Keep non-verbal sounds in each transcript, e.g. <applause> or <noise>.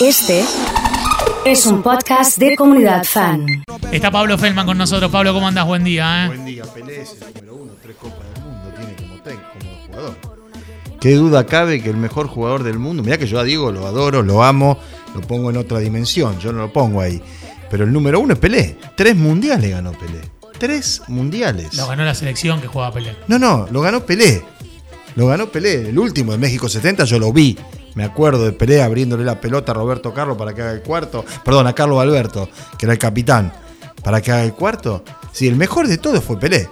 Este es un podcast de comunidad fan. Está Pablo Feldman con nosotros. Pablo, ¿cómo andas? Buen día. ¿eh? Buen día, Pelé es el número uno, tres copas del mundo tiene como, ten, como jugador. ¿Qué duda cabe que el mejor jugador del mundo, mirá que yo a Diego lo adoro, lo amo, lo pongo en otra dimensión, yo no lo pongo ahí. Pero el número uno es Pelé. Tres mundiales ganó Pelé. Tres mundiales. Lo ganó la selección que jugaba Pelé. No, no, lo ganó Pelé. Lo ganó Pelé. El último de México 70 yo lo vi. Me acuerdo de Pelé abriéndole la pelota a Roberto Carlos para que haga el cuarto. Perdón, a Carlos Alberto, que era el capitán, para que haga el cuarto. Sí, el mejor de todos fue Pelé.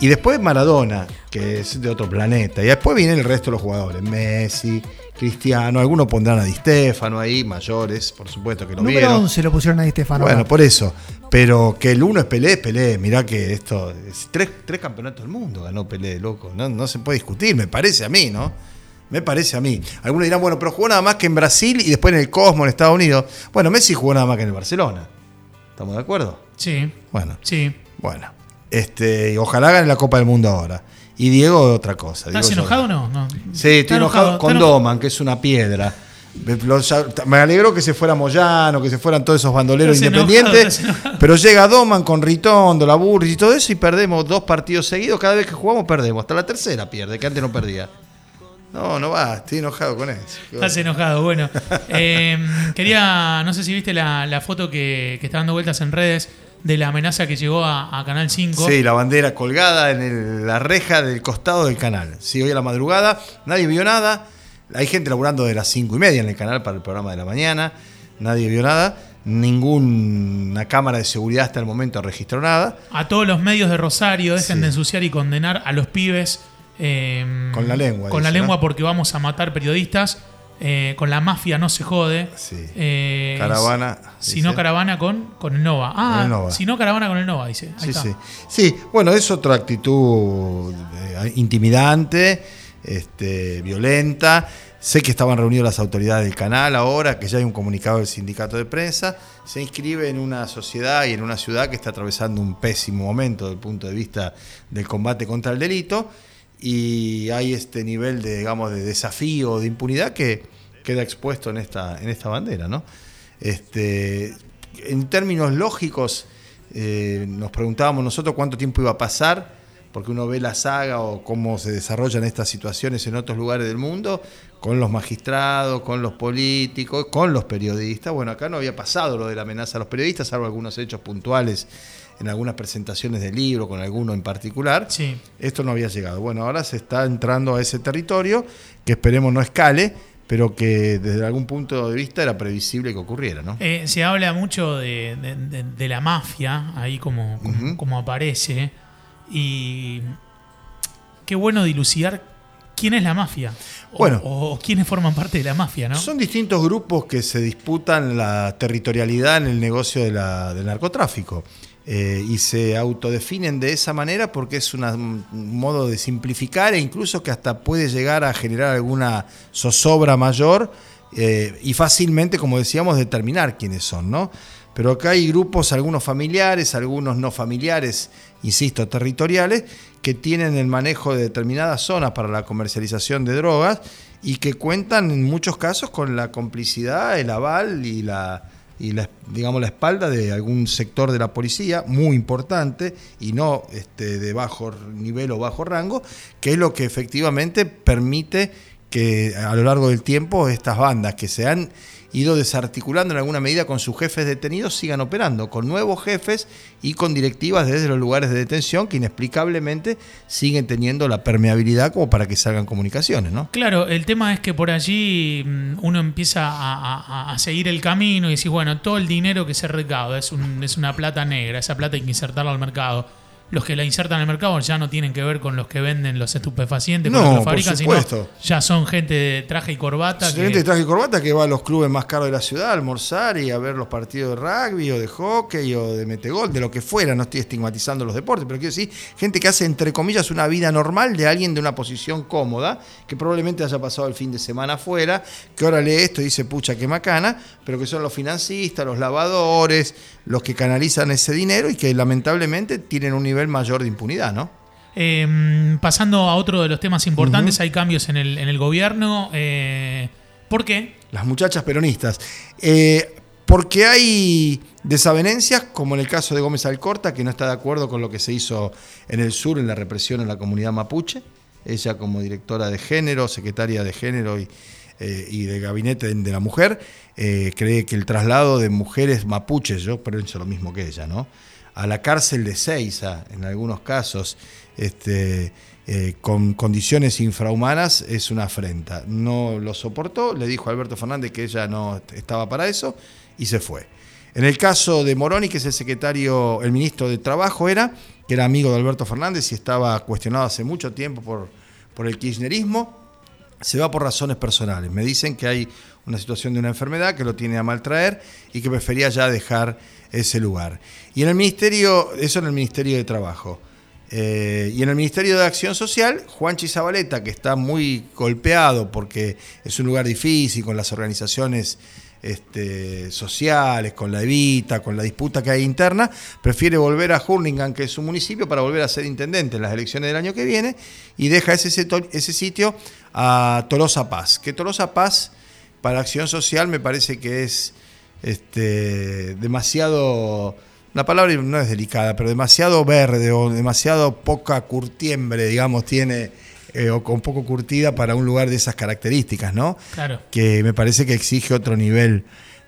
Y después Maradona, que es de otro planeta. Y después vienen el resto de los jugadores. Messi, Cristiano, algunos pondrán a Di Stefano ahí, mayores, por supuesto que lo Número vieron. 11 lo pusieron a Di Stefano. Bueno, por eso. Pero que el uno es Pelé, es Pelé. Mirá que esto. es tres, tres campeonatos del mundo ganó Pelé, loco. No, no se puede discutir, me parece a mí, ¿no? Me parece a mí. Algunos dirán, bueno, pero jugó nada más que en Brasil y después en el Cosmo, en Estados Unidos. Bueno, Messi jugó nada más que en el Barcelona. ¿Estamos de acuerdo? Sí, Bueno, sí. bueno. Este, y ojalá gane la Copa del Mundo ahora. Y Diego, otra cosa. ¿Estás Diego, enojado o no? no? Sí, estoy ¿Estás enojado con. Doman, que es una piedra. Me- alegró que se fuera Moyano, que se fueran todos esos bandoleros Estás independientes. enojado. pero llega Doman con Ritondo, la Burris y todo eso y perdemos dos partidos seguidos. Cada vez que jugamos perdemos. Hasta la tercera pierde, que antes no perdía. No, no va, estoy enojado con eso. Estás enojado, bueno. <laughs> Eh, quería, no sé si viste la, la foto que, que está dando vueltas en redes de la amenaza que llegó a, a Canal 5. Sí, la bandera colgada en el- la reja del costado del canal. Sí, hoy a la madrugada, nadie vio nada. Hay gente laburando de las cinco y media en el canal para el programa de la mañana. Nadie vio nada. Ninguna cámara de seguridad hasta el momento registró nada. A todos los medios de Rosario, dejen Sí. de ensuciar y condenar a los pibes. Eh, Con la lengua, Con la lengua ¿no? porque vamos a matar periodistas. eh, con la mafia no se jode. Sí. Eh, Caravana, Si no caravana con, con el Nova. Ah, Con el Nova. si no caravana con el Nova, dice. Ahí Sí, está. sí. Sí, bueno, es otra actitud eh, intimidante, este, violenta. Sé que estaban reunidos las autoridades del canal ahora, que ya hay un comunicado del sindicato de prensa. Se inscribe en una sociedad y en una ciudad que está atravesando un pésimo momento desde el punto de vista del combate contra el delito. Y hay este nivel de, digamos, de desafío, de impunidad que queda expuesto en esta, en esta bandera, ¿no? Este, en términos lógicos, eh, nos preguntábamos nosotros cuánto tiempo iba a pasar, porque uno ve la saga o cómo se desarrollan estas situaciones en otros lugares del mundo, con los magistrados, con los políticos, con los periodistas. Bueno, acá no había pasado lo de la amenaza a los periodistas, salvo algunos hechos puntuales en algunas presentaciones del libro, con alguno en particular. Sí. Esto no había llegado. Bueno, ahora se está entrando a ese territorio que esperemos no escale, pero que desde algún punto de vista era previsible que ocurriera, ¿no? Eh, se habla mucho de, de- de- de la mafia, ahí como, como aparece. Y qué bueno dilucidar quién es la mafia. O, Bueno. o quiénes forman parte de la mafia, ¿no? Son distintos grupos que se disputan la territorialidad en el negocio de la- del narcotráfico. eh, y se autodefinen de esa manera porque es una- un modo de simplificar e incluso que hasta puede llegar a generar alguna zozobra mayor eh, y fácilmente, como decíamos, determinar quiénes son, ¿no? Pero acá hay grupos, algunos familiares, algunos no familiares, insisto, territoriales, que tienen el manejo de determinadas zonas para la comercialización de drogas y que cuentan en muchos casos con la complicidad, el aval y la, y la, digamos, la espalda de algún sector de la policía muy importante y no este, de bajo nivel o bajo rango, que es lo que efectivamente permite que a lo largo del tiempo estas bandas que se han ido desarticulando en alguna medida con sus jefes detenidos sigan operando, con nuevos jefes y con directivas desde los lugares de detención que inexplicablemente siguen teniendo la permeabilidad como para que salgan comunicaciones, ¿no? Claro, el tema es que por allí mm, uno empieza a, seguir el camino y decís, bueno, todo el dinero que se recauda es, un- es una plata negra, esa plata hay que insertarla al mercado. Los que la insertan al mercado ya no tienen que ver con los que venden los estupefacientes, con No, los que por fabrican, supuesto. sino ya son gente de traje y corbata. que- Gente de traje y corbata que va a los clubes más caros de la ciudad a almorzar y a ver los partidos de rugby o de hockey o de metegol, de lo que fuera. No estoy estigmatizando los deportes, pero quiero decir, gente que hace, entre comillas, una vida normal de alguien de una posición cómoda, que probablemente haya pasado el fin de semana afuera, que ahora lee esto y dice, pucha, qué macana, pero que son los financistas, los lavadores, los que canalizan ese dinero y que lamentablemente tienen un nivel mayor de impunidad, ¿no? Eh, pasando a otro de los temas importantes, hay cambios en el, en el gobierno. eh, ¿Por qué? Las muchachas peronistas. Eh, porque hay desavenencias, como en el caso de Gómez Alcorta, que no está de acuerdo con lo que se hizo en el sur en la represión en la comunidad mapuche. Ella como directora de género, secretaria de género y, eh, de gabinete de, la mujer, eh, cree que el traslado de mujeres mapuches, yo pienso lo mismo que ella, ¿no? A la cárcel de Seiza, en algunos casos, este, eh, con condiciones infrahumanas, es una afrenta. No lo soportó, le dijo a Alberto Fernández que ella no estaba para eso y se fue. En el caso de Moroni, que es el secretario, el ministro de Trabajo era, que era amigo de Alberto Fernández y estaba cuestionado hace mucho tiempo por, por el kirchnerismo, se va por razones personales. Me dicen que hay una situación de una enfermedad que lo tiene a maltraer y que prefería ya dejar ese lugar. Y en el ministerio, eso en el Ministerio de Trabajo. Eh, y en el Ministerio de Acción Social, Juan Chizabaleta, que está muy golpeado porque es un lugar difícil con las organizaciones este, sociales, con la Evita, con la disputa que hay interna, prefiere volver a Hurlingham, que es su municipio, para volver a ser intendente en las elecciones del año que viene y deja ese, ese sitio a Tolosa Paz. Que Tolosa Paz para acción social me parece que es este, demasiado la palabra no es delicada, pero demasiado verde o demasiado poca curtiembre, digamos, tiene eh, o con poco curtida para un lugar de esas características, ¿no? Claro. Que me parece que exige otro nivel.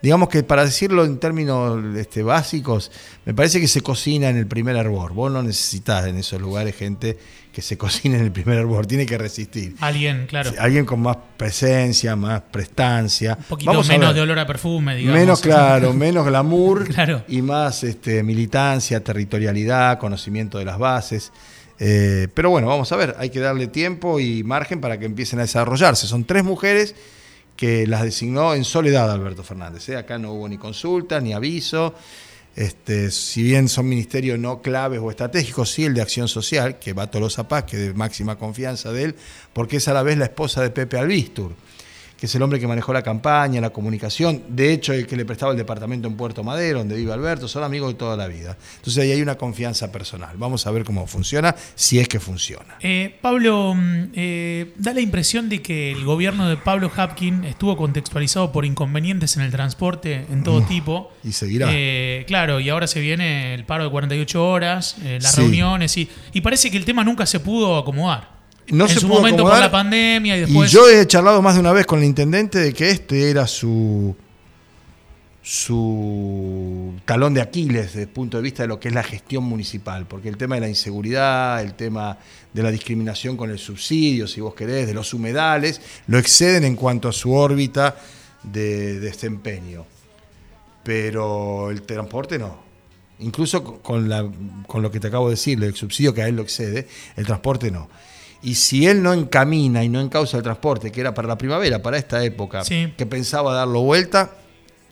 Digamos que para decirlo en términos este, básicos, me parece que se cocina en el primer hervor. Vos no necesitas en esos lugares gente que se <laughs> cocine en el primer hervor, tiene que resistir. Alguien, claro. Alguien con más presencia, más prestancia. Un poquito menos de olor a perfume, digamos. Menos, claro, <laughs> menos glamour <laughs> claro. y más este, militancia, territorialidad, conocimiento de las bases. Eh, pero bueno, vamos a ver, hay que darle tiempo y margen para que empiecen a desarrollarse. Son tres mujeres que las designó en soledad Alberto Fernández. ¿eh? Acá no hubo ni consulta, ni aviso. Este, si bien son ministerios no claves o estratégicos, sí el de Acción Social, que va a Tolosa Paz, que de máxima confianza de él, porque es a la vez la esposa de Pepe Albistur que es el hombre que manejó la campaña, la comunicación, de hecho el que le prestaba el departamento en Puerto Madero, donde vive Alberto, son amigos de toda la vida. Entonces ahí hay una confianza personal. Vamos a ver cómo funciona, si es que funciona. Eh, Pablo, mm, eh, da la impresión de que el gobierno de Pablo Hapkin estuvo contextualizado por inconvenientes en el transporte en todo tipo. Y seguirá. Eh, claro, y ahora se viene el paro de 48 horas, las reuniones, y, y parece que el tema nunca se pudo acomodar no en se su pudo momento por la pandemia y después. Y yo he charlado más de una vez con el intendente de que este era su su talón de Aquiles desde el punto de vista de lo que es la gestión municipal, porque el tema de la inseguridad, el tema de la discriminación con el subsidio, si vos querés, de los humedales, lo exceden en cuanto a su órbita de, desempeño. Pero el transporte no. Incluso con, la, con lo que te acabo de decir, el subsidio que a él lo excede, el transporte no. Y si él no encamina y no encausa el transporte, que era para la primavera, para esta época, que pensaba darlo vuelta,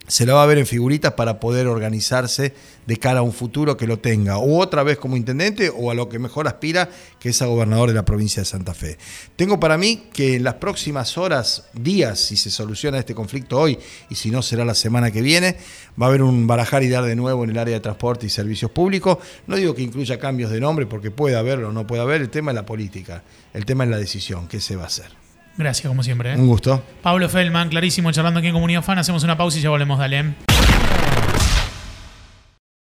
se lo va a ver en figuritas para poder organizarse de cara a un futuro que lo tenga, o otra vez como intendente, o a lo que mejor aspira, que es a gobernador de la provincia de Santa Fe. Tengo para mí que en las próximas horas, días, si se soluciona este conflicto hoy, y si no será la semana que viene, va a haber un barajar y dar de nuevo en el área de transporte y servicios públicos. No digo que incluya cambios de nombre, porque puede haberlo o no puede haber, el tema es la política, el tema es la decisión, qué se va a hacer. Gracias, como siempre. ¿eh? Un gusto. Pablo Feldman, clarísimo, charlando aquí en Comunidad Fan. Hacemos una pausa y ya volvemos, dale.